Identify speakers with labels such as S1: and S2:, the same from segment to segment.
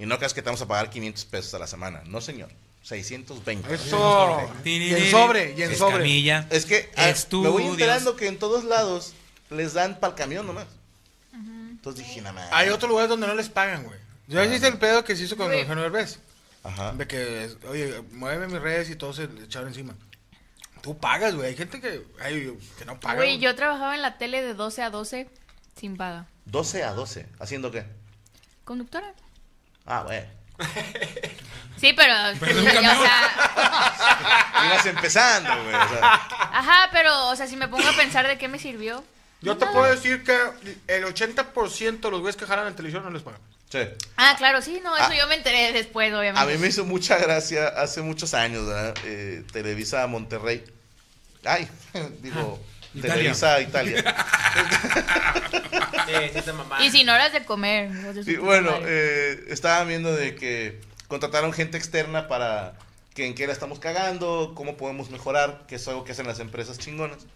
S1: Y no creas que te vamos a pagar 500 pesos a la semana. No, señor. 620.
S2: Eso. Y en sobre, y en sobre.
S3: Escamilla.
S1: Es que ah, me voy enterando que en todos lados les dan para el camión nomás. Entonces dije, nada más.
S2: Hay otros lugares donde no les pagan, güey. Ya viste el pedo que se hizo con. Eugenio Derbez.
S1: Ajá.
S2: De que, oye, mueve mis redes y todos se le echaron encima. Tú pagas, güey. Hay gente que, ay, que no paga.
S4: Güey, yo trabajaba en la tele de 12 a 12 sin paga.
S1: 12 a 12. ¿Haciendo qué?
S4: ¿Conductora?
S1: Ah, bueno.
S4: Sí, pero...
S3: Pero
S4: o
S3: nunca me-
S4: sea,
S1: Ibas empezando, güey. O sea,
S4: ajá, pero, o sea, si me pongo a pensar de qué me sirvió.
S2: Yo te puedo decir que el 80% de los güeyes que jalan en televisión no les pagan.
S1: sí.
S4: Ah, claro, sí, no, eso
S1: Ah.
S4: yo me enteré después, obviamente.
S1: A mí me hizo mucha gracia hace muchos años, ¿verdad? Eh, Televisa Monterrey. Ay, digo,
S3: Italia.
S1: Televisa Italia.
S4: Y sin horas de comer. hijos de su
S1: Y bueno, eh, estaba viendo de que contrataron gente externa para que en qué la estamos cagando, cómo podemos mejorar, que es algo que hacen las empresas chingonas.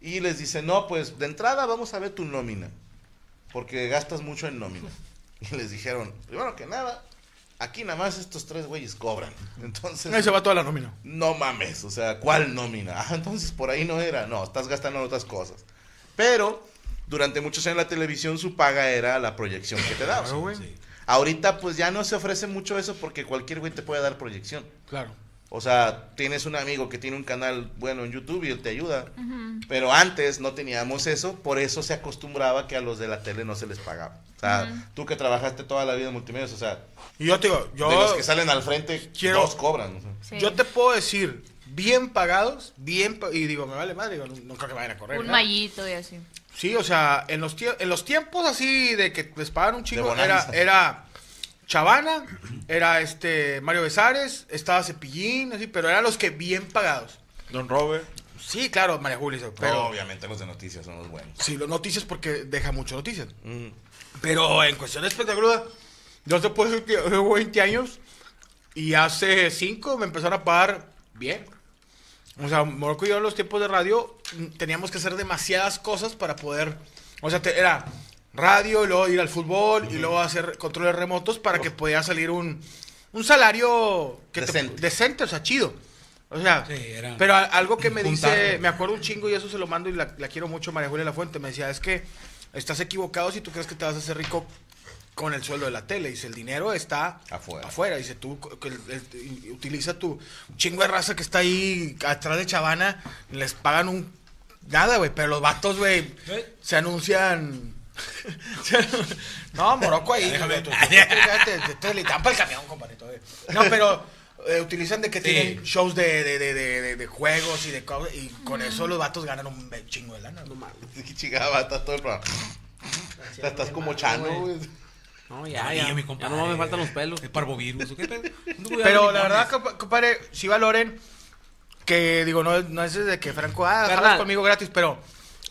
S1: Y les dice, no, pues de entrada vamos a ver tu nómina, porque gastas mucho en nómina. Y les dijeron, primero que nada, aquí nada más estos tres güeyes cobran. Entonces...
S2: Ahí se va toda la nómina.
S1: No mames, o sea, ¿cuál nómina? Ah, entonces por ahí no era. No, estás gastando en otras cosas. Pero durante muchos años en la televisión su paga era la proyección que te daba.
S2: Claro, güey.
S1: Ahorita pues ya no se ofrece mucho eso porque cualquier güey te puede dar proyección.
S2: Claro.
S1: O sea, tienes un amigo que tiene un canal bueno en YouTube y él te ayuda. Pero antes no teníamos eso, por eso se acostumbraba que a los de la tele no se les pagaba. O sea, tú que trabajaste toda la vida en multimedia, o sea,
S2: Y yo te digo, yo,
S1: de los que salen al frente,
S2: quiero-
S1: dos cobran. o sea.
S4: Sí.
S2: yo te puedo decir, bien pagados, bien, y digo, me vale madre, digo, no, no creo que vayan a correr.
S4: Un
S2: ¿no?
S4: mallito y así.
S2: Sí, o sea, en los, tie- en los tiempos así de que les pagan un chingo,
S1: De
S2: era, era Chavana, era este Mario Besares, estaba Cepillín, así, pero eran los que bien pagados.
S1: Don Robert.
S2: Sí, claro, María Julia,
S1: Pero
S2: pero
S1: obviamente los de noticias son los buenos.
S2: sí, los noticias porque deja mucho noticias.
S1: Mm.
S2: Pero en cuestión de espectáculo, yo te puedo decir que llevo 20 años y hace 5 me empezaron a pagar bien. O sea, Morocco y yo en los tiempos de radio mm, teníamos que hacer demasiadas cosas para poder... O sea, te- era radio, y luego ir al fútbol y luego hacer controles remotos para que pudiera salir un, un salario que te-
S1: Decente.
S2: o sea, chido. O sea,
S3: Sí, era-
S2: pero a- algo que me dice, me acuerdo un chingo y eso se lo mando y la, la quiero mucho, María Julia La Fuente, me decía, es que estás equivocado si tú crees que te vas a hacer rico con el sueldo de la tele. Dice, el dinero está
S1: Afuera.
S2: afuera. Dice, tú el- el- utiliza tu chingo de raza que está ahí atrás de Chavana, les pagan un... Nada, güey, pero los vatos, güey, se anuncian... no, Morocco ahí. güey, tú- tú- tú- te- te- te limitan para el camión, compadre. No, pero eh, utilizan de que tienen shows de, de, de, de, de- de juegos y de cosas, y con eso los vatos ganan un chingo de lana. No mames.
S1: Qué chingada, está todo el programa. Ya estás como chano, güey.
S5: No, ya,
S3: Ay,
S5: ya.
S3: mi
S5: Ya no me faltan los pelos.
S3: ¿Es parvovirus o qué pedo?
S2: Pero la verdad, compa- compadre, sí valoren que, digo, no, no es desde que Franco, ah,
S5: Carnal.
S2: jalas conmigo gratis, pero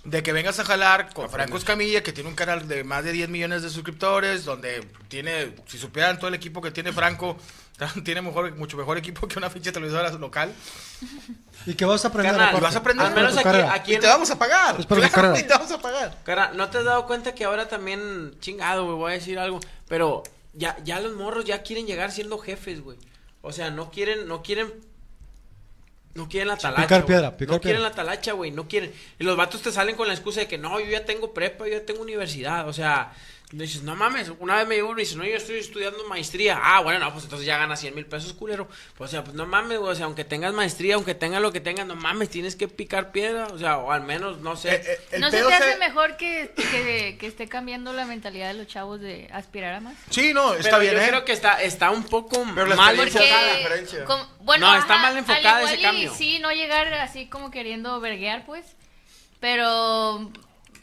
S2: de que vengas a jalar con Franco Escamilla, que tiene un canal de más de 10 millones de suscriptores, donde tiene, si supieran todo el equipo que tiene Franco, tiene mejor, mucho mejor equipo que una ficha televisora local.
S3: ¿Y qué vas a aprender?
S5: Carnal?
S2: ¿y vas a aprender?
S5: Al menos aquí, aquí
S1: Y te vamos a pagar.
S3: Es para tu
S1: Claro,
S3: carrera.
S1: y te vamos a pagar.
S5: Cara, ¿no te has dado cuenta que ahora también, chingado, güey, voy a decir algo, pero ya, ya los morros ya quieren llegar siendo jefes, güey. O sea, no quieren, no quieren, no quieren la talacha.
S3: picar piedra, picar
S5: no quieren
S3: piedra.
S5: la talacha, güey, no quieren. Y los vatos te salen con la excusa de que no, yo ya tengo prepa, yo ya tengo universidad, o sea... Dices, no mames, una vez me llegó uno y dice, no, yo estoy estudiando maestría. Ah, bueno, no, pues entonces ya ganas 100 mil pesos, culero. Pues, o sea, pues no mames, güey, o sea, aunque tengas maestría, aunque tengas lo que tengas, no mames, tienes que picar piedra, o sea, o al menos, no sé.
S2: Eh, eh, el
S4: ¿No se
S2: pedo
S4: te hace
S2: se-
S4: mejor que, que, que esté cambiando la mentalidad de los chavos de aspirar a más?
S2: Sí, no, está
S5: Pero
S2: bien,
S5: yo
S2: ¿eh?
S5: creo que está, está un poco
S2: Pero
S5: mal enfocada.
S4: com- bueno,
S5: No, está mal enfocada ese
S4: y
S5: cambio.
S4: Sí, no llegar así como queriendo verguear, pues. Pero,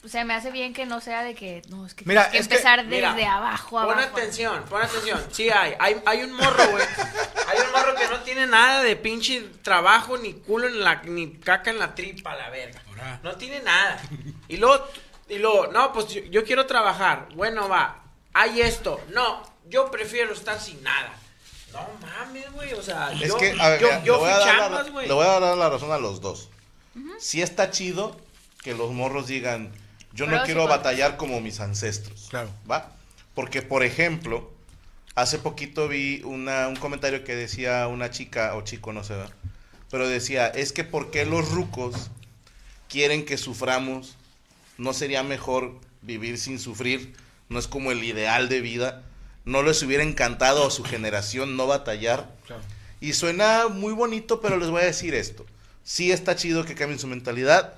S4: o sea, me hace bien que no sea de que, no, es que
S2: Mira,
S4: tienes que
S2: es que-
S4: empezar
S5: Mira,
S4: desde abajo,
S5: Pon
S4: abajo.
S5: atención, pon atención. Sí hay, hay, hay un morro, güey. Hay un morro que no tiene nada de pinche trabajo, ni culo en la, ni caca en la tripa, la verga. No tiene nada. Y luego, y luego, no, pues yo, yo quiero trabajar. Bueno, va. Hay esto. No, yo prefiero estar sin nada. No mames, güey. O sea,
S1: Es
S5: yo,
S1: que, a ver,
S5: yo,
S1: mira,
S5: yo
S1: le, voy
S5: fui
S1: a dar la,
S5: chambas, güey.
S1: le voy a dar la razón a los dos. Sí está chido que los morros digan, yo no quiero batallar como mis ancestros.
S2: Claro.
S1: ¿Va? Porque, por ejemplo, hace poquito vi una, un comentario que decía una chica, o chico, no sé, ¿verdad? pero decía, es que ¿por qué los rucos quieren que suframos? ¿No sería mejor vivir sin sufrir? ¿No es como el ideal de vida? ¿No les hubiera encantado a su generación no batallar?
S2: Claro.
S1: Y suena muy bonito, pero les voy a decir esto. Sí está chido que cambien su mentalidad,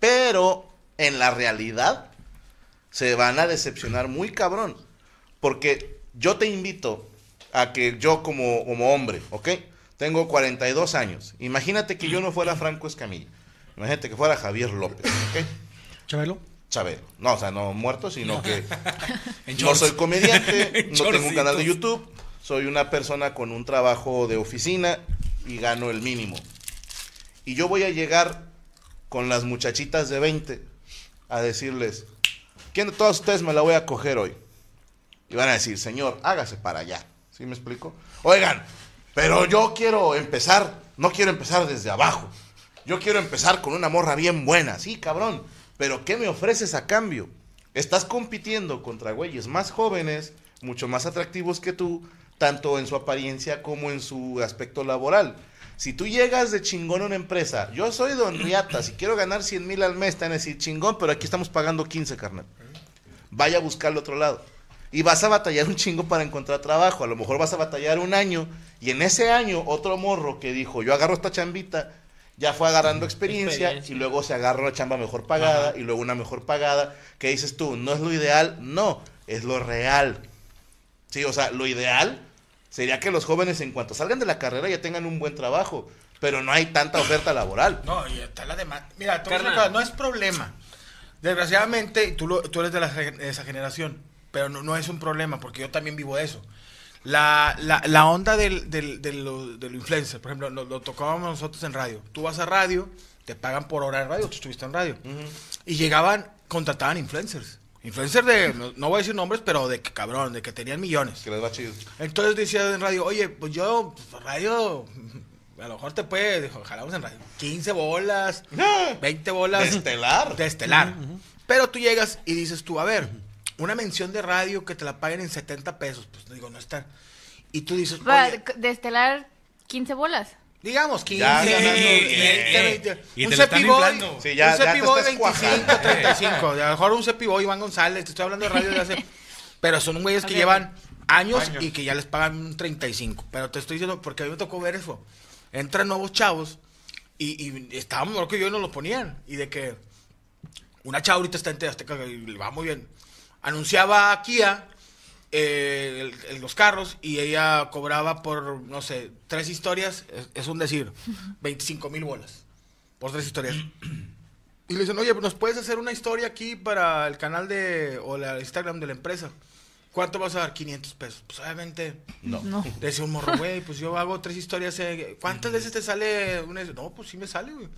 S1: pero en la realidad se van a decepcionar muy cabrón. Porque yo te invito a que yo como, como hombre, ¿ok? Tengo 42 años. Imagínate que yo no fuera Franco Escamilla. Imagínate que fuera Javier López, ¿ok?
S3: Chabelo.
S1: Chabelo. No, o sea, no muerto, sino que no soy comediante, no tengo un canal de. YouTube, soy una persona con un trabajo de oficina y gano el mínimo. Y yo voy a llegar con las muchachitas de 20 a decirles, ¿quién de todas ustedes me la voy a coger hoy? Y van a decir, señor, hágase para allá. ¿Sí me explico? Oigan, pero yo quiero empezar, no quiero empezar desde abajo. Yo quiero empezar con una morra bien buena. Sí, cabrón. Pero ¿qué me ofreces a cambio? Estás compitiendo contra güeyes más jóvenes, mucho más atractivos que tú, tanto en su apariencia como en su aspecto laboral. Si tú llegas de chingón a una empresa, yo soy Don Riata, si quiero ganar 100 mil al mes, te van a decir chingón, pero aquí estamos pagando 15, carnal. Vaya a buscar al otro lado. Y vas a batallar un chingo para encontrar trabajo. A lo mejor vas a batallar un año. Y en ese año, otro morro que dijo, yo agarro esta chambita, ya fue agarrando experiencia,
S5: Experiencia.
S1: y luego se agarra una chamba mejor pagada y luego una mejor pagada. ¿Qué dices tú? ¿No es lo ideal? No, es lo real. Sí, o sea, lo ideal sería que los jóvenes en cuanto salgan de la carrera ya tengan un buen trabajo, pero no hay tanta oferta laboral.
S2: No, y está la demanda. Mira, cosa, no es problema. Desgraciadamente, tú, lo- tú eres de, la de esa generación, pero no, no es un problema, porque yo también vivo de eso. La, la, la onda del, del, de lo, de lo influencer, por ejemplo, lo, lo tocábamos nosotros en radio. Tú vas a radio, te pagan por hora en radio, tú estuviste en radio. Y llegaban, contrataban influencers. Influencers de, no, no voy a decir nombres, pero de que cabrón, de que tenían millones.
S1: Que les va chido.
S2: Entonces decía en radio, oye, pues yo, pues, radio, a lo mejor te puede, dijo, jalamos en radio, 15 bolas, 20 bolas.
S1: De estelar.
S2: De estelar. Pero tú llegas y dices tú, a ver, una mención de radio que te la paguen en 70 pesos, pues digo, no está. Y tú dices, oye,
S4: de estelar 15 bolas.
S2: Digamos 15,
S1: Ya, ya,
S2: 20,
S1: ya,
S2: 20.
S6: Y
S2: un Cepi Boy.
S1: Sí, ya-
S2: un
S1: ya
S2: Cepi
S1: te
S2: Boy
S1: estás
S2: 25,
S1: cuajando.
S2: 35. A lo mejor un Cepi Boy, Iván González, te estoy hablando de radio de hace... Pero son güeyes que llevan años,
S6: Años.
S2: y que ya les pagan un 35. Pero te estoy diciendo, porque a mí me tocó ver eso. Entran nuevos chavos y, y estábamos, lo que yo no lo ponían. Y de que una chava ahorita está en Azteca y le va muy bien. Anunciaba a Kia eh, el- el- los carros y ella cobraba por, no sé, tres historias, es, es un decir, 25 mil bolas por tres historias. Y le dicen, oye, ¿nos puedes hacer una historia aquí para el canal de, o la Instagram de la empresa? ¿Cuánto vas a dar? 500 pesos. Pues obviamente,
S1: No.
S2: Decía un morro, güey, pues yo hago tres historias. eh, ¿Cuántas veces te sale una? No, pues sí me sale, güey.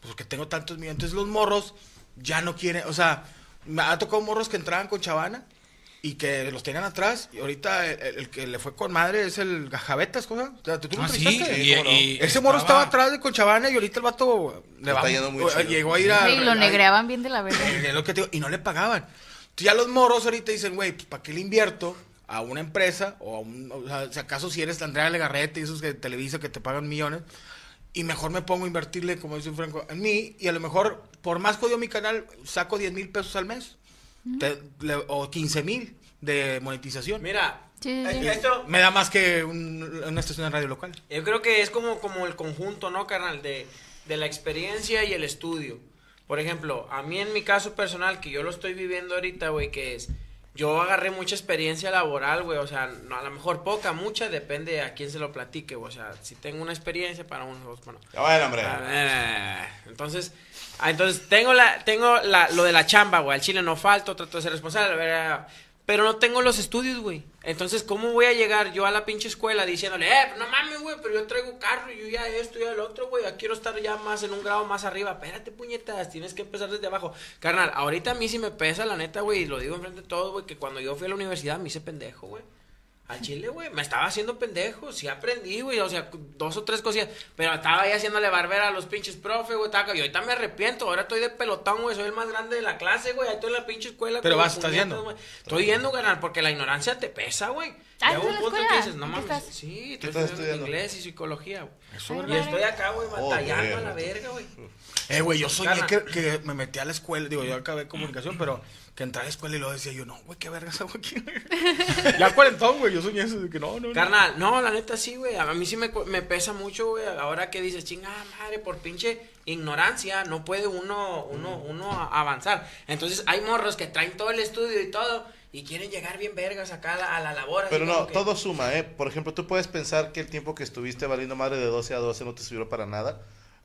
S2: pues que tengo tantos millones. Entonces los morros ya no quieren, o sea, me ha tocado morros que entraban con chavana y que los tengan atrás. Y ahorita el, el que le fue con madre es el Gajabetas, ¿cosa? O sea, ¿Tú lo
S6: Ah, sí, y- y
S2: Ese morro estaba
S6: estaba-
S2: atrás de Conchavana y ahorita el vato le va- llegó a ir a...
S4: Sí, lo negreaban bien de la verga.
S2: es lo que te digo, y no le pagaban. Entonces ya los morros ahorita dicen, güey, pues ¿para qué le invierto a una empresa? O a un, o sea, si acaso si eres Andrea Legarrete y esos que Televisa que te pagan millones. Y mejor me pongo a invertirle, como dice Franco, en mí. Y a lo mejor, por más jodido mi canal, saco 10 mil pesos al mes. Te- le- o 15 mil de monetización.
S5: Mira,
S4: Sí, sí, sí.
S5: eh, esto,
S2: Me da más que un- una estación de radio local.
S5: Yo creo que es como, como el conjunto, ¿no, carnal? De, de la experiencia y el estudio. Por ejemplo, a mí en mi caso personal, que yo lo estoy viviendo ahorita, güey, que es... Yo agarré mucha experiencia laboral, güey, o sea, no, a lo mejor poca, mucha, depende a quién se lo platique, güey, o sea, si tengo una experiencia para unos, bueno.
S1: Ya bueno, hombre.
S5: Ah, Entonces, ah, entonces tengo la, tengo la, lo de la chamba, güey. Al chile no falto, trato de ser responsable, ¿verdad? pero no tengo los estudios, güey. Entonces, ¿cómo voy a llegar yo a la pinche escuela diciéndole, eh, no mames, güey, pero yo traigo carro y yo ya esto ya el otro, güey, quiero estar ya más en un grado más arriba. Espérate, puñetas, tienes que empezar desde abajo. Carnal, ahorita a mí sí me pesa, la neta, güey, y lo digo enfrente de todos, güey, que cuando yo fui a la universidad me hice pendejo, güey. Al chile, güey, me estaba haciendo pendejo, sí aprendí, güey, o sea, dos o tres cosillas, pero estaba ahí haciéndole barbera a los pinches profe, güey, y ahorita me arrepiento, ahora estoy de pelotón, güey, soy el más grande de la clase, güey, ahí estoy en la pinche escuela.
S2: Pero vas, ¿estás yendo?
S5: Estoy yendo, ganar, porque la ignorancia te pesa, güey.
S4: Ah,
S5: Llega
S4: ¿estás
S5: sí,
S1: ¿Qué
S5: estoy
S1: estás
S5: estudiando
S1: estudiando?
S5: inglés y psicología, güey. Y estoy acá, güey, batallando a la verga, güey.
S2: Eh, güey, yo soñé que, que me metí a la escuela, digo, yo acabé comunicación, pero que entré a la escuela y luego decía yo, no, güey, qué vergas hago aquí. ya cuarentón, güey, yo soñé eso de que no, no.
S5: Carnal, no, la neta sí, güey. A mí sí me, me pesa mucho, güey. Ahora que dices, chingada madre, por pinche ignorancia, no puede uno, uno, uno avanzar. Entonces hay morros que traen todo el estudio y todo y quieren llegar bien vergas acá a la, a la labor.
S1: Pero no,
S5: que-
S1: todo suma, ¿eh? Por ejemplo, tú puedes pensar que el tiempo que estuviste valiendo madre de 12 a 12 no te sirvió para nada,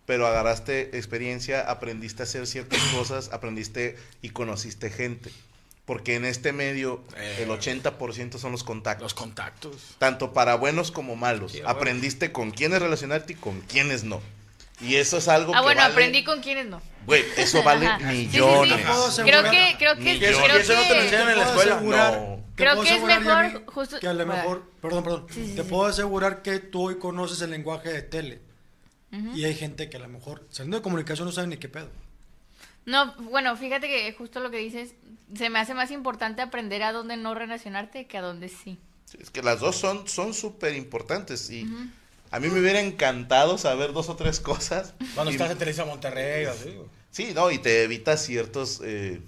S1: pero agarraste experiencia, aprendiste a hacer ciertas cosas, aprendiste y conociste gente. Porque en este medio
S2: Eh.
S1: el 80% son los contactos.
S2: Los contactos.
S1: tanto para buenos como malos. Aprendiste con quiénes relacionarte y con quiénes no. Y eso es algo
S4: Ah,
S1: que
S4: bueno,
S1: vale-
S4: aprendí con quiénes no.
S1: Güey, eso vale
S4: Ajá. Sí, sí, sí.
S1: millones.
S4: Creo que, creo que,
S1: Millones.
S4: creo
S2: Y eso no te lo
S4: que,
S2: enseñan en la escuela.
S3: asegurar-
S1: No.
S4: Creo que es mejor justo-
S3: Que a lo mejor, perdón, perdón.
S4: Sí, sí,
S3: te
S4: sí.
S3: puedo asegurar que tú hoy conoces el lenguaje de tele. Y hay gente que a lo mejor, saliendo de comunicación, no sabe ni qué pedo.
S4: No, bueno, fíjate que justo lo que dices, se me hace más importante aprender a dónde no relacionarte que a dónde sí.
S1: Sí, Es que las dos son son súper importantes y a mí me hubiera encantado saber dos o tres cosas.
S2: Cuando
S1: Y-
S2: estás en Televisa Monterrey, así, güey.
S1: Sí, no, y te evitas ciertos, eh,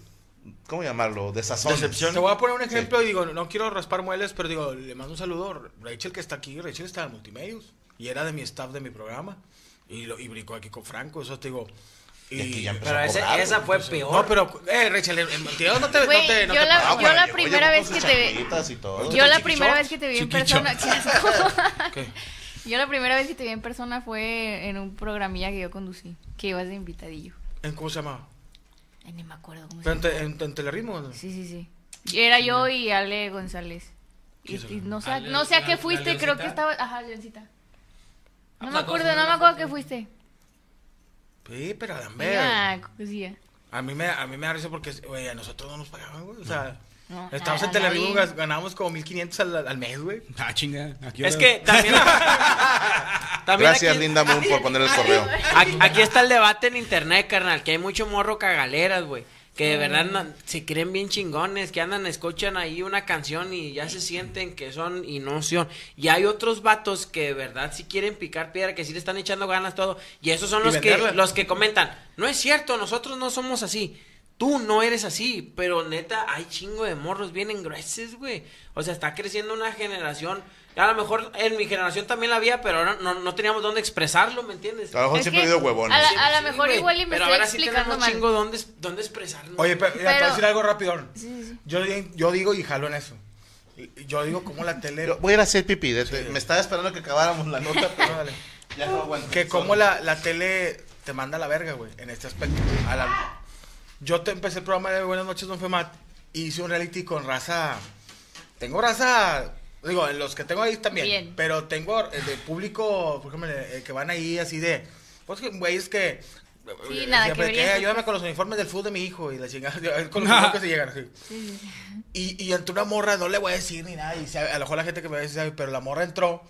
S1: ¿cómo llamarlo? Desazones.
S2: Te voy a poner un ejemplo y digo, no quiero raspar mueles, pero digo, le mando un saludo. Rachel que está aquí, Rachel está en Multimedios y era de mi staff de mi programa y, lo, y brincó aquí con Franco, eso te digo.
S1: Y ya empezó
S5: Pero
S1: a
S5: ese-
S1: cobrar,
S5: esa fue peor.
S2: No, pero, eh, Rachel, en Multimedios no te,
S4: Güey,
S2: no te, no
S4: yo
S2: te
S4: la- yo la
S1: Oye,
S4: primera vez que te-
S1: y todo.
S4: Yo la primera vez que te vi en persona. ¿Qué? Yo la primera vez que te vi en persona fue en un programilla que yo conducí, que ibas de invitadillo.
S2: ¿En ¿Cómo se llamaba?
S4: Ay, ni me acuerdo cómo se
S2: ¿En,
S4: llama.
S2: te- en, en Teleritmo?
S4: Sí, sí, sí. Era yo y Ale González. Y, y no sé, a-
S6: Ale-
S4: no sé a qué fuiste, creo que estaba, ajá, Leoncita. No
S6: Ah,
S4: me
S6: pues,
S4: acuerdo, no me acuerdo
S6: foto.
S4: qué fuiste.
S2: Sí, pero a
S4: Mira, cosilla.
S2: A mí me, a mí me da risa porque, güey, a nosotros no nos pagaban, güey. O sea,
S4: No,
S2: estábamos
S4: a-
S2: en gas- ganábamos como 1500 al, al mes, güey.
S6: Ah, chinga. aquí
S5: Es que también... también
S1: Gracias,
S5: aquí-
S1: Linda Moon, por poner el correo.
S5: Aquí, aquí está el debate en internet, carnal, que hay mucho morro cagaleras, güey. Que de verdad no- se creen bien chingones, que andan, escuchan ahí una canción y ya se sienten que son y no son. Y hay otros vatos que de verdad sí quieren picar piedra, que sí le están echando ganas todo. Y esos son
S2: Y
S5: los que, los que comentan, no es cierto, nosotros no somos así. Tú no eres así, pero neta, hay chingo de morros bien engrueses, güey. O sea, está creciendo una generación. A lo mejor en mi generación también la había, pero ahora no, no teníamos dónde expresarlo, ¿me entiendes?
S1: A lo mejor
S4: Es
S1: siempre he habido huevones.
S4: a la-
S5: Sí,
S4: a lo
S5: sí,
S4: mejor
S5: güey.
S4: igual y me
S5: Pero
S4: estoy
S5: ahora sí
S4: explicando
S5: tenemos
S4: mal.
S5: chingo dónde, dónde expresarnos.
S2: Oye, pero, mira, te voy a decir algo rápido.
S4: Sí, sí.
S2: Yo, yo digo y jalo en eso. Yo digo como la tele...
S1: Yo voy a ir a hacer pipí. de- de- Me estaba esperando que acabáramos la nota, pero
S2: Órale.
S1: ya no aguanto.
S2: Que como la, la tele te manda a la verga, güey, en este aspecto. A la- Yo te empecé el programa de Buenas noches, Don Femat, y hice un reality con raza... Tengo raza... Digo, en los que tengo ahí también.
S4: Bien.
S2: Pero tengo eh, de público, por ejemplo, eh, que van ahí así de... Pues que güeyes que
S4: Sí,
S2: eh,
S4: nada
S2: siempre
S4: que
S2: que, ayúdame
S4: pues.
S2: con los uniformes del fútbol de mi hijo y la chingada, con los uniformes que se llegan así. Y, y entró una morra, no le voy a decir ni nada, y sabe- a lo mejor la gente que me ve sabe, pero la morra entró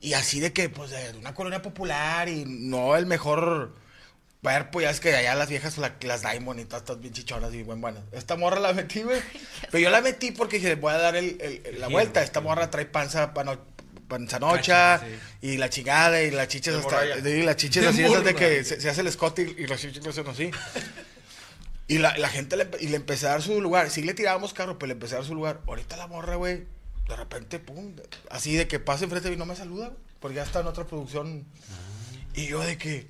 S2: y así de que, pues, de una colonia popular y no el mejor cuerpo, ya es que allá las viejas, la- las Diamond y todas estas bien chichonas y buen buenas. Esta morra la metí, güey, pero yo la metí porque dije, voy a dar el- el- el- la vuelta. Esta
S6: sí.
S2: morra trae panza, pano, panzanocha
S6: Cacha,
S2: y la chingada y las chiches hasta, y las chiches así, esas de que se, se hace el escote y, y los chiches hacen así. Y la, la gente le, y le empecé a dar su lugar. Sí le tirábamos carro, pero le empecé a dar su lugar. Ahorita la morra, güey, de repente, pum, así de que pasa enfrente de mí y no me saluda, güey, porque ya está en otra producción. Y yo de que...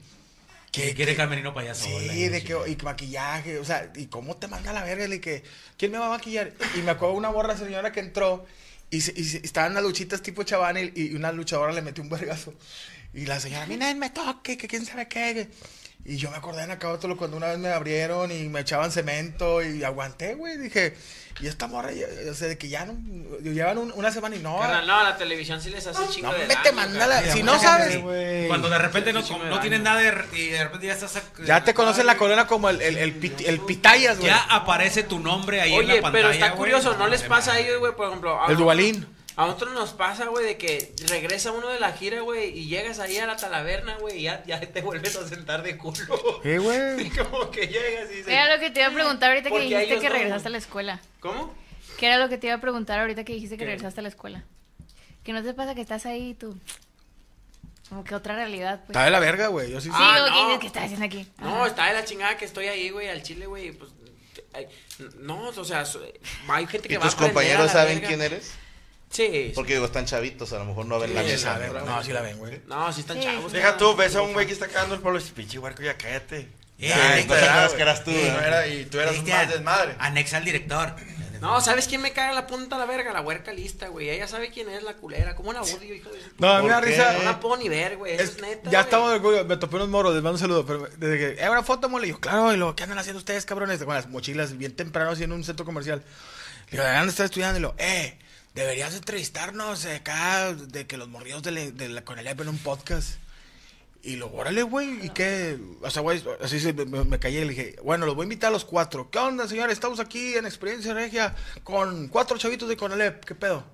S6: Que quiere camerino payaso.
S2: Sí, de que, y maquillaje, o sea, ¿y cómo te manda la verga? Le que, ¿quién me va a maquillar? Y me acuerdo una borra señora que entró y, se- y se- estaban las luchitas tipo chavana y, y una luchadora le metió un vergazo. Y la señora, a mí nadie me toque, que quién sabe qué. Y yo me acordé en Acabótolo cuando una vez me abrieron y me echaban cemento y aguanté, güey. Dije, y esta morra, ya- o sea, de que ya no, llevan un- una semana y no.
S5: Carnal, no, a la televisión sí les hace chingo
S2: No,
S5: de
S2: me
S5: daño,
S2: te manda la-
S5: carnal.
S2: si no sabes,
S3: güey.
S6: Cuando de repente no, no
S5: da.
S6: tienes nada de, y de repente ya estás...
S2: ya te conocen la corona como el, el, el, pit- el pitayas, güey.
S6: Ya aparece tu nombre ahí en la
S5: Oye,
S6: pantalla,
S5: pero está
S6: güey.
S5: curioso, ¿no les pasa a ellos, güey? Por ejemplo,
S2: El Dubalín.
S5: A nosotros nos pasa, güey, de que regresa uno de la gira, güey, y llegas ahí a la talaverna, güey, y ya, ya te vuelves a sentar de culo.
S2: ¿Qué, güey?
S5: Como que llegas y dices...
S4: Era lo que te iba a preguntar ahorita que dijiste que
S5: no.
S4: regresaste a la escuela.
S5: ¿Cómo?
S4: ¿Qué era lo que te iba a preguntar ahorita que dijiste que
S5: ¿Qué?
S4: regresaste a la escuela? Que no te pasa que estás ahí y tú. Como que otra realidad, pues.
S2: Está de la verga, güey. Yo sí
S4: Sí,
S5: Ah, no.
S4: que estás haciendo aquí.
S5: No,
S4: Ajá.
S5: está de la chingada que estoy ahí, güey, al chile, güey, pues... ay, No, o sea, hay gente que
S1: ¿Y
S5: va a
S1: tus
S5: a
S1: compañeros saben
S5: verga.
S1: quién eres?
S5: Sí.
S1: Porque digo, están chavitos, a lo mejor no ven la
S5: Sí,
S2: Sí
S1: misma.
S2: saben, güey. No, sí la ven, güey.
S5: No, sí están
S4: Sí,
S5: chavos.
S7: Deja tú, ves a un güey que está cagando el pueblo y pinche huerco, ya cállate. Ya,
S1: no que eras tú,
S7: Y,
S1: ¿verdad?
S7: no era- y tú eras un más desmadre.
S6: Anexa al director.
S5: No, ¿sabes quién me caga la punta a la verga? La huerca lista, güey. Ella sabe quién es la culera. ¿Cómo la odio, hijo de
S2: No, a mí me da risa.
S5: No la puedo ni ver, güey. Eso es,
S2: Es-
S5: neta.
S2: ya
S5: güey.
S2: estamos de acuerdo, me topé unos moros, les mando un saludo, pero desde que, ¿eh, una foto, mole? Y yo, claro, y lo, ¿qué andan haciendo ustedes, cabrones? Con las mochilas bien temprano, así en un centro comercial. Le digo, ¿dónde estás estudiando? Y lo, eh, deberías entrevistarnos acá, de que los morridos de la, de la Conalep en un podcast. Y lo, órale, güey, ¿y qué? O sea, güey, así se, me, me callé y le dije, bueno, los voy a invitar a los cuatro. ¿Qué onda, señores? Estamos aquí en Experiencia Regia con cuatro chavitos de Conalep, ¿qué pedo?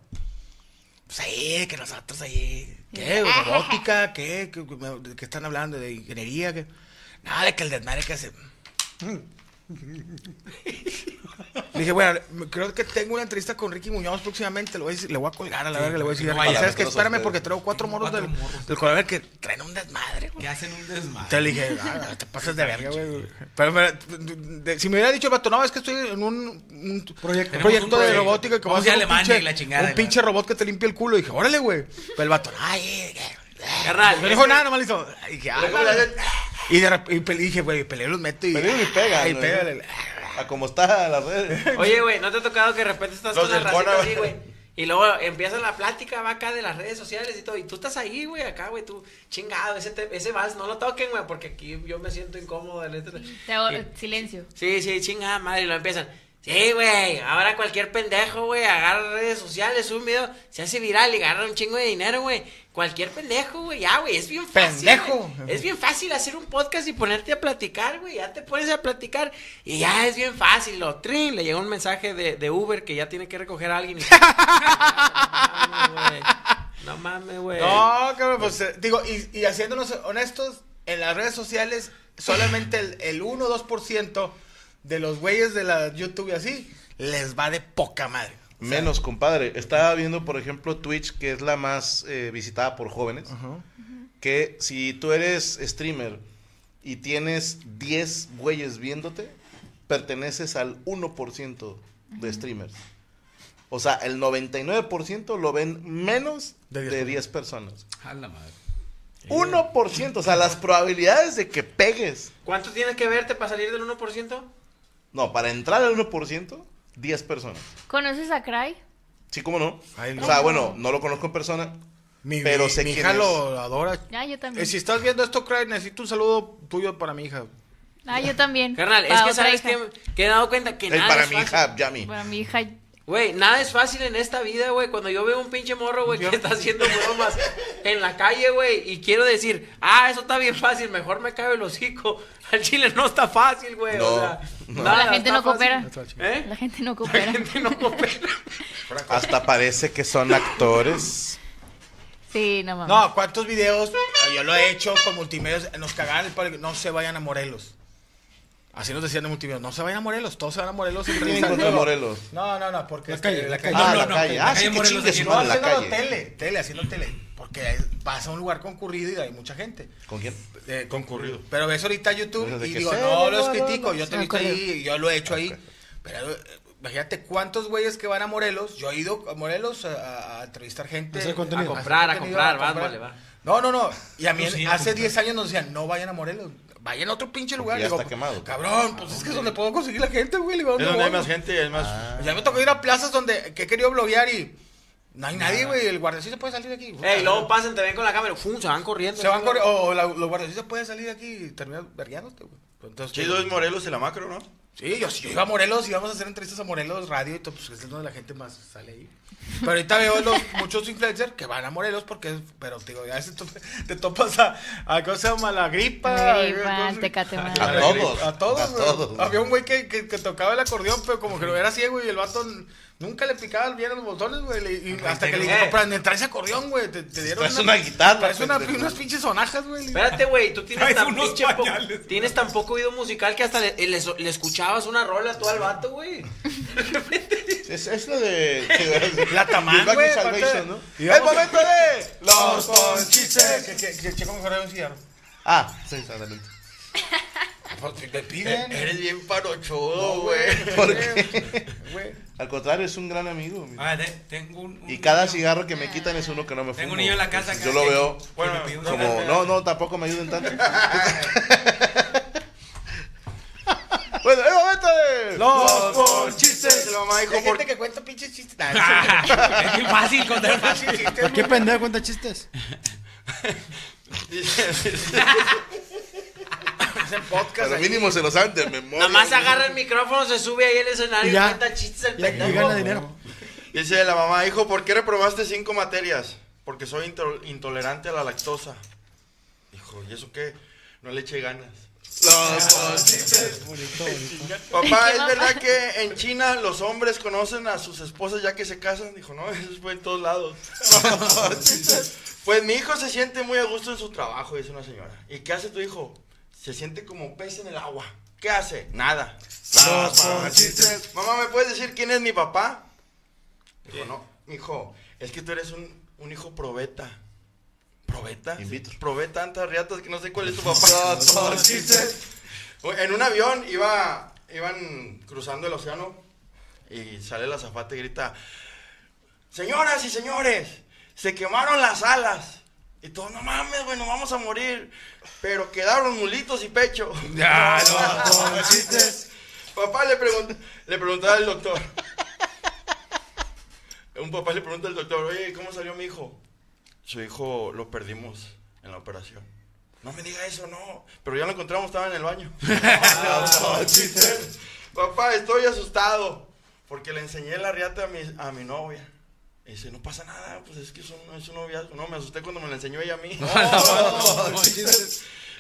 S2: Pues ahí, que nosotros ahí. ¿Qué? ¿Robótica? ¿Qué? ¿Qué, qué- qué están hablando? ¿De ingeniería? ¿Qué? Nada, de que el desmadre que hace. Le dije, bueno, creo que tengo una entrevista con Ricky Muñoz próximamente. Le voy a, decir- le voy a colgar a la verga. Le voy a decir,
S6: no vaya,
S2: ¿sabes
S1: a
S2: Espérame
S1: ustedes.
S2: porque traigo cuatro moros
S6: Cuatro
S2: del,
S6: morros.
S2: del Coronel que traen un desmadre, güey.
S6: Que hacen un desmadre.
S2: Entonces le dije, ah, te pasas de verga, güey. Pero me- de- si me hubiera dicho el vato, no, es que estoy en un, un
S3: Proyecto.
S2: un de robótica que
S6: Vamos a a
S2: un
S6: Alemania
S2: pinche,
S6: y la chingada,
S2: un
S6: y
S2: pinche robot que te limpia el culo. Y dije, órale, güey. Pero el vato, ay,
S5: Carnal,
S2: no dijo
S5: que-
S2: nada, nomás le hizo. Y dije, ah, y de repente y dije, güey, peleo los meto y.
S1: Peleo y pega, ¿no?
S2: pégale.
S1: A como está las redes.
S5: Oye, güey, ¿no te ha tocado que de repente estás
S7: Los
S5: con la racita así,
S7: güey.
S5: Y luego empieza la plática, va acá de las redes sociales y todo. Y tú estás ahí, güey, acá, güey, tú, chingado, ese, te- ese vals no lo toquen, güey, porque aquí yo me siento incómodo. este-
S4: hago-
S5: Y-
S4: silencio.
S5: Sí, sí, chingada madre, y lo empiezan. Sí, güey, ahora cualquier pendejo, güey, agarra redes sociales, sube un video, se hace viral y agarra un chingo de dinero, güey. Cualquier pendejo, güey, ya, güey, es bien fácil.
S2: Pendejo.
S5: Es bien fácil hacer un podcast y ponerte a platicar, güey, ya te pones a platicar y ya es bien fácil. Lo trin, le llega un mensaje de, de Uber que ya tiene que recoger a alguien. Y... no mames, güey. No mames, güey.
S2: No, cabrón, pues eh, digo, y, y haciéndonos honestos, en las redes sociales, solamente el, el 1 o 2% de los güeyes de la YouTube y así, les va de poca madre. O sea,
S1: Menos, compadre. Estaba viendo, por ejemplo, Twitch, que es la más eh, visitada por jóvenes. Que si tú eres streamer y tienes 10 güeyes viéndote, perteneces al 1% de streamers. O sea, el 99% lo ven menos
S2: De
S1: de
S2: 10
S1: 10, personas.
S6: A la madre.
S1: 1%. O sea, las probabilidades de que pegues.
S5: ¿Cuánto tienes que verte para salir del 1%?
S1: No, para entrar al 1%, 10 personas.
S4: ¿Conoces a Cry?
S1: Sí, cómo no.
S2: Ay, no.
S1: O sea, bueno, no lo conozco en persona.
S2: Mi,
S1: Pero
S2: mi-
S1: sé
S2: mi
S1: quién
S2: hija
S1: es.
S2: lo adora.
S4: Ah, yo también.
S2: Eh, si estás viendo esto, Craig, necesito un saludo tuyo para mi hija.
S4: Ah, yo también.
S5: Carnal, es
S4: Para
S5: que sabes que he dado cuenta que
S1: Es
S5: nada
S1: para
S5: es
S1: mi
S5: fácil.
S1: hija, Yami.
S4: Para mi hija
S5: Güey, nada es fácil en esta vida, güey. Cuando yo veo un pinche morro, güey, que está haciendo bromas en la calle, güey, y quiero decir, ah, eso está bien fácil, mejor me cabe el hocico. Al chile no está fácil, güey.
S1: No,
S5: o sea,
S1: no.
S5: nada
S4: La gente no coopera.
S5: ¿Eh?
S4: La gente no
S5: La
S4: coopera.
S5: gente no coopera.
S1: Hasta parece que son actores.
S4: Sí, no mames.
S2: No, ¿cuántos videos? eh, Yo lo he hecho con multimedios. Nos cagaban el palo, No se vayan a Morelos. Así nos decían de multimedios. No se vayan a Morelos. Todos se van a Morelos. en
S1: ¿Quién
S2: entrevistas.
S1: encontró Morelos?
S2: No, no, no. Porque
S3: La
S2: este,
S3: calle, la calle.
S1: Ah,
S6: no,
S1: la
S6: no,
S1: calle.
S6: la
S1: Ah, sí,
S6: calle
S1: que
S6: Morelos
S1: chingue
S6: aquí
S1: su
S6: no,
S2: No,
S1: madre en la
S2: haciendo
S1: calle.
S2: tele. Tele, haciendo tele. Porque vas a un lugar concurrido y hay mucha gente.
S1: ¿Con quién?
S2: Eh,
S7: Concurrido.
S2: Pero ves ahorita YouTube
S1: Desde
S2: y digo,
S1: sé,
S2: no
S1: no,
S2: los critico,
S1: no,
S2: yo te he visto ahí, yo lo he hecho ahí. Pero eh, imagínate cuántos güeyes que van a Morelos. Yo he ido a Morelos a, a- a entrevistar gente.
S3: Hacer contenido.
S5: A comprar, a comprar, vas, vale, va.
S2: No, no, no. Y a mí
S6: sí, a
S2: hace
S6: comprar.
S2: 10 años nos decían, no vayan a Morelos. Vayan a otro pinche lugar.
S1: ya
S2: Digo,
S1: está quemado.
S2: Cabrón, pues es que es donde puedo conseguir la gente, güey. Le digo,
S7: Es
S2: ¿dónde
S7: donde hay
S2: voy?
S7: más gente, es más.
S1: Ah.
S2: Ya me tocó ir a plazas donde que he querido bloguear y no hay nadie, güey. El guardiacito puede salir de aquí.
S5: Ey, luego pasan también con la cámara, ¡fum! se van corriendo.
S2: Se van corri- o la- los guardiacitos pueden salir de aquí y terminar vergueándote, güey. Entonces,
S7: Chido es Morelos y la macro, ¿no?
S2: Sí, yo, yo iba a Morelos y íbamos a hacer entrevistas a Morelos Radio y todo, pues es donde la gente más sale ahí. Pero ahorita veo los, muchos influencers que van a Morelos porque, es- pero te digo, ya veces te topas a, a ¿cómo se llama? La gripa. A-
S4: Tecate
S1: todos,
S2: A todos,
S1: a
S2: güey.
S1: todos.
S2: Había un güey que, que, que tocaba el acordeón, pero como que lo era ciego y el vato nunca le picaba bien los botones, güey. le- Y hasta que le dije,
S5: Eh.
S2: compra, me traes acordeón, güey. Te, te dieron
S1: Traes una guitarra,
S2: Traes una- unas pinches sonajas, güey.
S5: Espérate, güey, tú tienes tan,
S6: unos
S5: pinche po-
S6: pañales.
S5: tienes tan poco oído musical que hasta le, le- le escuchabas una rola tú al vato, güey.
S1: Es, es lo de.
S2: La Tamán, güey.
S1: ¿no?
S2: Y
S1: ¡Es
S2: vamos-
S1: momento de!
S2: Los ponchices. Que, que, que Checo mejor un cigarro.
S1: Ah, sí, adelante.
S2: Me piden.
S7: Eres bien parochudo, güey.
S1: ¿Por qué?
S2: Güey.
S1: Al contrario, es un gran amigo. mira.
S6: Ah, de- tengo un, un
S1: Y cada
S6: niño-
S1: cigarro que me quitan es uno que no me fumo.
S6: Tengo un niño en la casa
S1: Entonces,
S6: que-
S1: Yo lo veo
S7: Bueno,
S1: como, no, no, tampoco me ayuden tanto. bueno, es momento de...
S2: Los
S7: ponchices. La mamá dijo,
S2: Hay
S7: ¿por
S2: gente que cuenta pinches chistes. Nah,
S6: es bien fácil contar
S2: pinches chistes,
S3: ¿Qué pendejo cuenta chistes?
S2: Hacen podcast
S1: Pero
S2: ahí.
S1: mínimo se lo saben de memoria.
S5: Nada más agarra el micrófono, se sube ahí al escenario
S3: Y
S5: cuenta chistes el
S3: Y, y
S5: pendejo.
S3: gana dinero.
S7: Dice la mamá, hijo, ¿por qué reprobaste cinco materias? Porque soy into- intolerante a la lactosa. Hijo, ¿y eso qué? No le eché ganas.
S1: Los ponchices.
S7: Papá, ¿es verdad que en China los hombres conocen a sus esposas ya que se casan? Dijo, no, eso fue en todos lados. pues mi hijo se siente muy a gusto en su trabajo, dice una señora. ¿Y qué hace tu hijo? Se siente como pez en el agua. ¿Qué hace? Nada. Mamá, ¿me puedes decir quién es mi papá? Dijo, no, hijo, es que tú eres un, un hijo probeta. ¿Probeta? Probé tantas riatas que no sé cuál es tu papá. en un avión iba, iban cruzando el océano y sale la azafata y grita, señoras y señores, se quemaron las alas. Y todos, no mames, güey, nos vamos a morir. Pero quedaron mulitos y pecho.
S2: Ya,
S7: Papá le, preguntó, le preguntaba al doctor. Un papá le pregunta al doctor, oye, ¿cómo salió mi hijo? Su hijo lo perdimos en la operación. No me diga eso, no. Pero ya lo encontramos, estaba en el baño. papá, estoy asustado. Porque le enseñé la riata a mi, a mi novia. Y dice, no pasa nada, pues es que es un, es un noviazgo. No, me asusté cuando me la enseñó ella a mí.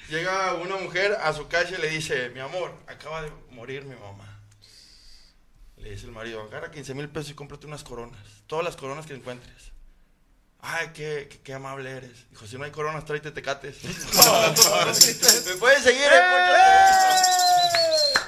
S7: Llega una mujer a su casa y le dice, mi amor, acaba de morir mi mamá. Le dice el marido, agarra 15 mil pesos y cómprate unas coronas. Todas las coronas que encuentres. Ay, qué, qué, qué amable eres. Dijo, si no hay coronas, tráete tecates. ¿Me puedes seguir? eh?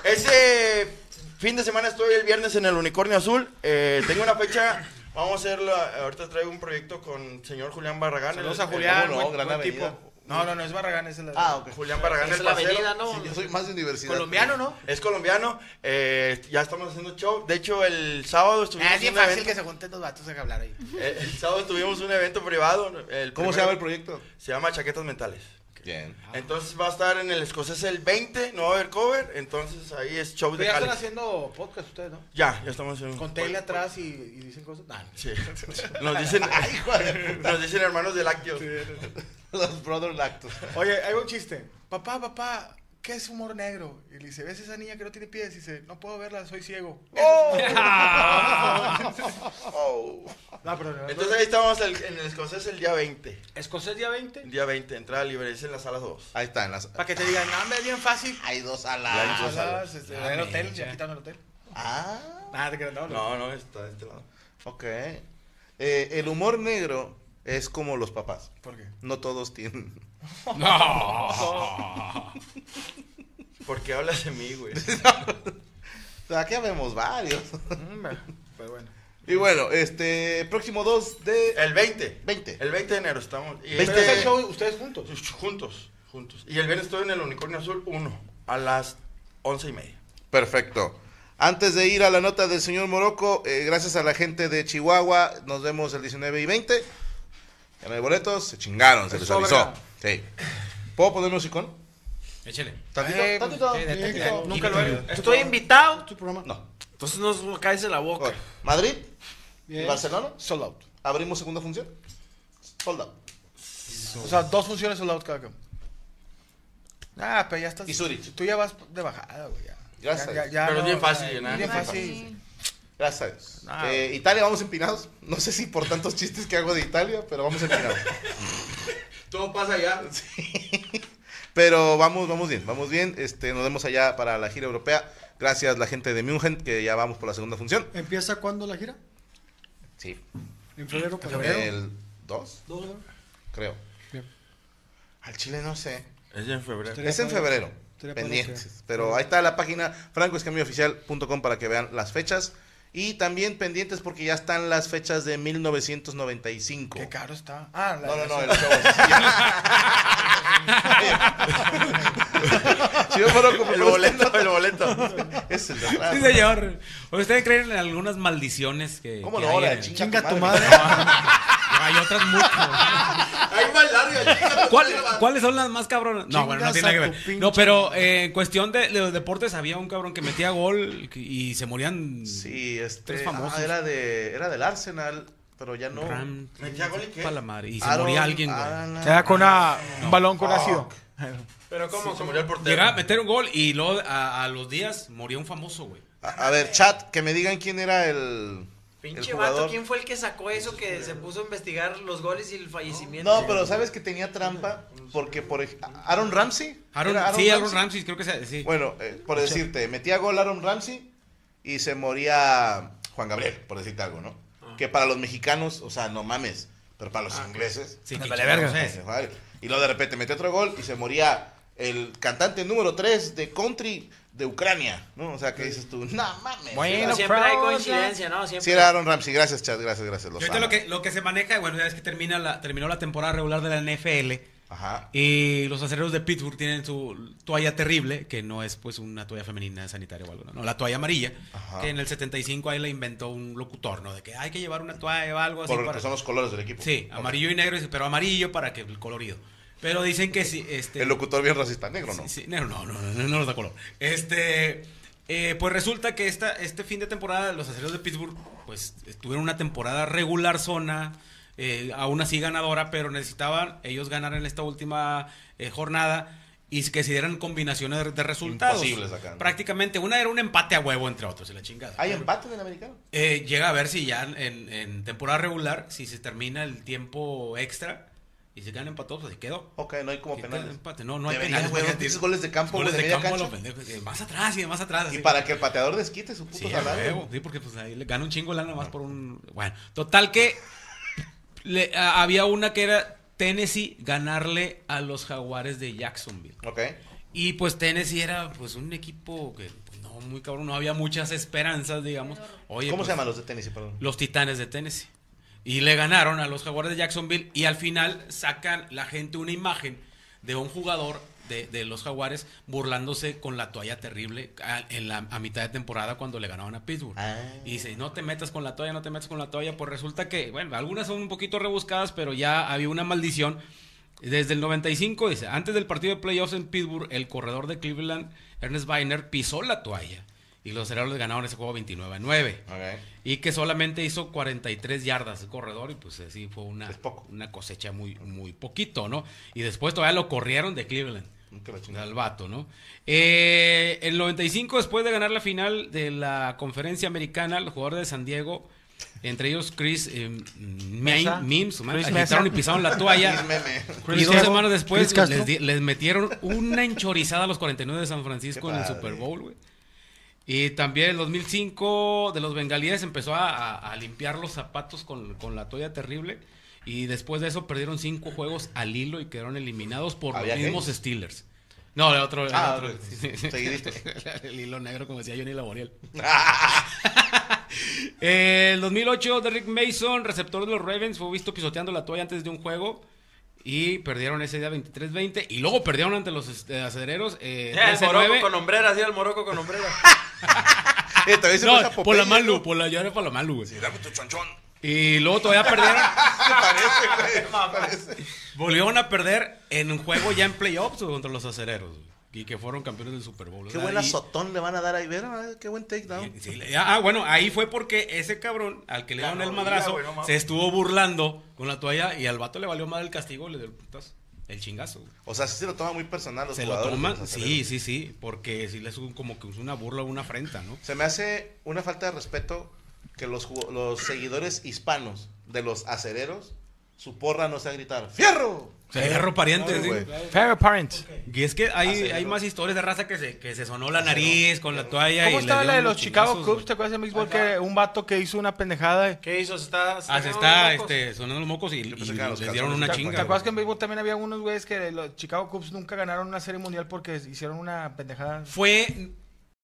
S7: Este fin de semana estoy el viernes en el Unicornio Azul. Eh, tengo una fecha. Vamos a hacerlo. Ahorita traigo un proyecto con señor Julián Barragán.
S2: Saludos
S7: el-
S2: a Julián,
S1: ¿cómo no?
S2: buen-
S1: Gran
S2: buen
S1: avenida.
S2: tipo. No, no, no, es Barragán, es el
S1: Ah, ok.
S7: Julián Barragán,
S5: Es
S7: el
S5: la avenida, ¿no?
S1: Sí, yo soy más de universidad.
S2: colombiano, ¿no?
S7: Es colombiano. eh, ya estamos haciendo show. De hecho, el sábado estuvimos
S2: Ah, es bien fácil
S7: evento.
S2: que se junten dos vatos a hablar ahí.
S7: Eh, el sábado tuvimos un evento privado. el
S1: ¿Cómo se llama el proyecto?
S7: Se llama Chaquetas Mentales.
S1: Bien.
S7: Entonces va a estar en el escocés el 20, no va a haber cover. Entonces ahí es show de
S2: Pero ya están
S7: Cali.
S2: haciendo podcast ustedes, ¿no?
S7: Ya, ya estamos en
S2: Con tele atrás y, y dicen cosas. Nah, no.
S7: Sí. Nos dicen, nos dicen hermanos de lácteos.
S1: Los Brother Lactos.
S2: Oye, hay un chiste. Papá, papá, ¿qué es humor negro? Y le dice, ¿ves esa niña que no tiene pies? Y dice, no puedo verla, soy ciego.
S1: Oh.
S3: No, pero-
S7: Entonces ahí estamos el- en el escocés el día 20.
S5: ¿Escocés día 20?
S7: El día 20, entrada libre, es en la sala 2.
S1: Ahí está, en las...
S2: Para que te digan, no, es bien fácil.
S1: Hay dos
S7: Ya hay dos salas.
S2: Salas, este, en el hotel, ya quitaron el hotel.
S1: Ah,
S2: Nada, te creas, no, no.
S7: No, no, está de este lado.
S1: ok. Eh, el humor negro es como los papás.
S2: ¿Por qué?
S1: No todos tienen.
S6: No.
S7: ¿Por qué hablas de mí, güey?
S1: O sea, aquí vemos varios.
S2: Mm, bueno, Pero bueno.
S1: Y bueno, este, próximo 2 de...
S7: El 20.
S1: 20.
S7: El 20 de enero estamos. Y
S1: ¿Veinte?
S2: ¿Ustedes
S7: este-
S2: el show ustedes juntos?
S7: Juntos, juntos. Y el viernes estoy en el Unicornio Azul 1 a las 11 y media.
S1: Perfecto. Antes de ir a la nota del señor Morocco, eh, gracias a la gente de Chihuahua, nos vemos el 19 y 20. Ya no hay boletos, se chingaron, se
S2: Es
S1: les avisó. Sí. ¿Puedo poner musicón?
S6: Échale.
S1: Tantito,
S2: Eh,
S1: tantito. tantito.
S2: Nunca lo he
S5: Estoy invitado.
S3: Tu programa.
S1: No.
S5: Entonces no caes en la boca.
S1: Bueno, Madrid
S3: Bien.
S1: Barcelona.
S2: Sold out.
S1: Abrimos segunda función. Sold out.
S2: O sea, dos funciones sold out cada uno. Ah, pero ya estás.
S1: Y Zurich.
S2: Tú ya vas de bajada, güey. ya.
S1: Gracias.
S2: Ya- ya- ya
S7: Pero es
S2: no-
S7: bien fácil.
S2: Bien
S7: Bien
S2: fácil.
S1: Gracias a Dios.
S2: Ah.
S1: Eh, Italia, vamos empinados. No sé si por tantos chistes que hago de Italia, pero vamos empinados.
S7: Todo pasa allá.
S1: Pero vamos, vamos bien, vamos bien. Este, nos vemos allá para la gira europea. Gracias la gente de München, que ya vamos por la segunda función.
S3: ¿Empieza cuándo la gira?
S1: Sí.
S3: ¿En febrero? pues,
S1: El 2,
S3: ¿Dos, no?
S1: creo.
S3: Bien.
S1: Al Chile no sé.
S7: Es en febrero.
S3: Estaría
S1: Es en febrero. Pendientes. Pero ahí está la página francoescamillooficial.com para que vean las fechas. Y también pendientes porque ya están las fechas de 1995.
S2: Qué caro está. Ah, la
S1: No, no, no, el show. Sí, yo fueron como
S7: El boleto, el boleto.
S1: Es el de atrás.
S6: Sí, señor. ¿Ustedes creen en algunas maldiciones que,
S1: ¿Cómo
S6: que
S1: no?
S6: hay
S1: La
S6: en-
S1: chinga,
S3: Chinga tu
S1: madre.
S3: madre.
S6: Hay otras muchas.
S7: El largo, chica.
S6: ¿Cuál- ¿Cuáles son las más cabronas? No, bueno, no tiene nada que ver. No, pero eh, en cuestión de, de los deportes había un cabrón que metía gol y se morían
S1: Sí, este.
S6: Tres famosos.
S1: ah, era, de, era del Arsenal, pero ya no.
S6: Ram-
S7: ¿Metía gol y qué?
S6: pa' la madre. Y se
S1: Aaron-
S6: moría alguien, güey.
S1: Aaron-
S2: con una, un balón con ácido.
S5: Pero ¿cómo?
S7: Se murió el portero.
S6: Llegaba a meter un gol y luego a, a los días moría un famoso, güey.
S1: A, a ver, chat, que me digan quién era el.
S5: Pinche
S1: el
S5: vato. ¿quién fue el que sacó eso que se puso a investigar los goles y el fallecimiento?
S1: No, pero ¿sabes que tenía trampa? Porque, por Aaron Ramsey.
S6: Aaron,
S1: ¿Era
S6: sí, Aaron Ramsey, creo que sea, sí.
S1: Bueno, eh, por decirte, metía gol Aaron Ramsey y se moría Juan Gabriel, por decirte algo, ¿no?
S6: Ah.
S1: Que para los mexicanos, o sea, no mames, pero para los ingleses.
S6: sí, qué
S2: vale verga.
S1: joder. Y luego de repente metió otro gol y se moría el cantante número 3 de country de Ucrania, ¿no? O sea, que dices tú, no mames.
S2: Bueno,
S5: Siempre hay coincidencia, ¿no? Siempre.
S1: Sí, era Aaron Ramsey, gracias, chat, gracias, gracias. Los
S6: lo que, lo que se maneja, bueno, ya es que termina la, terminó la temporada regular de la NFL
S1: Ajá.
S6: y los acereros de Pittsburgh tienen su toalla terrible, que no es pues una toalla femenina sanitaria o algo, no, no, la toalla amarilla,
S1: Ajá.
S6: que en el 75 ahí la inventó un locutor, ¿no? De que hay que llevar una toalla o algo así.
S1: Por
S6: para-
S1: que son los colores del equipo.
S6: Sí, amarillo y negro, pero amarillo para que el colorido. Pero dicen que sí, este...
S1: El locutor bien racista, negro, ¿no?
S6: Sí, sí, negro, no, no, no, no, no nos da color. Este, eh, pues resulta que esta, este fin de temporada los acereros de Pittsburgh, pues tuvieron una temporada regular zona, eh, aún así ganadora, pero necesitaban ellos ganar en esta última eh, jornada y que se dieran combinaciones de, resultados.
S1: Imposibles acá, ¿no?
S6: Prácticamente, una era un empate a huevo entre otros, y la chingada.
S1: ¿Hay empate en el americano?
S6: Eh, llega a ver si ya en, en temporada regular, si se termina el tiempo extra y se quedan empatados, pues se quedó.
S1: Ok, no hay como penales.
S6: empate. No, no hay
S1: Deberían,
S6: penales.
S1: güey, goles de campo,
S6: goles
S1: de
S6: de
S1: media
S6: campo a
S1: cancha.
S6: los pendejos, Más atrás y más atrás.
S1: Y
S6: así.
S1: para que el pateador desquite su puto
S6: Sí,
S1: salario.
S6: sí, porque pues ahí le gana un chingo lana más por un... Bueno, total que le- a- había una que era Tennessee ganarle a los jaguares de Jacksonville.
S1: Ok.
S6: Y pues Tennessee era pues un equipo que pues, no, muy cabrón, no había muchas esperanzas, digamos. Oye,
S1: ¿Cómo
S6: pues,
S1: se llaman los de tenis, perdón?
S6: los Titanes de Tennessee. Y le ganaron a los Jaguares de Jacksonville y al final sacan la gente una imagen de un jugador de, de los Jaguares burlándose con la toalla terrible a, en la, a mitad de temporada cuando le ganaban a Pittsburgh.
S1: Ah.
S6: Y dice, no te metas con la toalla, no te metas con la toalla. Pues resulta que, bueno, algunas son un poquito rebuscadas, pero ya había una maldición. Desde el 95, dice, antes del partido de playoffs en Pittsburgh, el corredor de Cleveland, Ernest Weiner, pisó la toalla. Y los Cereales ganaron ese juego 29 a 9.
S1: Ok.
S6: Y que solamente hizo 43 yardas de corredor y pues así fue una, una cosecha muy, muy poquito, ¿no? Y después todavía lo corrieron de Cleveland. Al vato, ¿no? Eh, el 95, después de ganar la final de la conferencia americana, los jugadores de San Diego, entre ellos Chris eh,
S2: Mesa.
S6: Main- Mims,
S2: Chris
S6: agitaron y pisaron la toalla. Y dos semanas después les, di- les metieron una enchorizada a los 49 de San Francisco en el. Super Bowl, güey. Y también en 2005 de los bengalíes empezó a, a- a limpiar los zapatos con, con la toalla terrible. Y después de eso perdieron cinco juegos al hilo y quedaron eliminados por
S1: ¿Había
S6: los mismos Steelers. No, el otro. el
S1: Ah,
S6: otro, sí, sí.
S1: Seguidito.
S6: el hilo negro, como decía Johnny Laboriel. el 2008, Derrick Mason, receptor de los Ravens, fue visto pisoteando la toalla antes de un juego. Y perdieron ese día 23-20. Y luego perdieron ante los este, acedereros. Eh,
S5: Ya, el moroco
S6: 13-9.
S5: con hombreras, sí, el moroco con hombreras.
S1: Eh,
S6: No, por la Malu,
S1: ¿no?
S6: por la llave para la Malu, güey.
S1: Dame tu chonchón.
S6: Y luego todavía perdieron.
S1: Se parece,
S6: volvieron a perder en un juego ya en playoffs contra los acereros. Y que fueron campeones del Super Bowl.
S1: Qué buen
S6: y-
S1: azotón le van a dar ahí. Vera, qué buen takedown.
S6: Sí, le- ah, bueno, ahí fue porque ese cabrón al que le dieron el madrazo se estuvo burlando con la toalla y al vato le valió mal el castigo, le dio el putazo, el chingazo.
S1: O sea, sí se lo toma muy personal los
S6: Se lo
S1: jugadores.
S6: toman, sí, sí, sí, porque sí les es como que es una burla o una afrenta, ¿no?
S1: Se me hace una falta de respeto que los, los seguidores hispanos de los acereros, su porra no sea gritar ¡Fierro!
S6: Ferro pariente,
S1: Sí,
S6: sí.
S1: güey.
S2: Fair Parents.
S6: Y es que hay,
S1: Acero.
S6: hay más historias de raza que se, que se sonó la nariz con la toalla. y
S2: ¿Cómo estaba la de los Chicago Cubs? ¿Te acuerdas de béisbol que un vato que hizo una pendejada?
S5: ¿Qué hizo? ¿Se está, se
S6: Ah, se
S5: está los
S6: este, sonando los mocos y, y les dieron una
S1: calzones.
S2: ¿Te,
S6: chinga.
S2: te acuerdas que en béisbol también había unos güeyes que los Chicago Cubs nunca ganaron una serie mundial porque hicieron una pendejada?
S6: Fue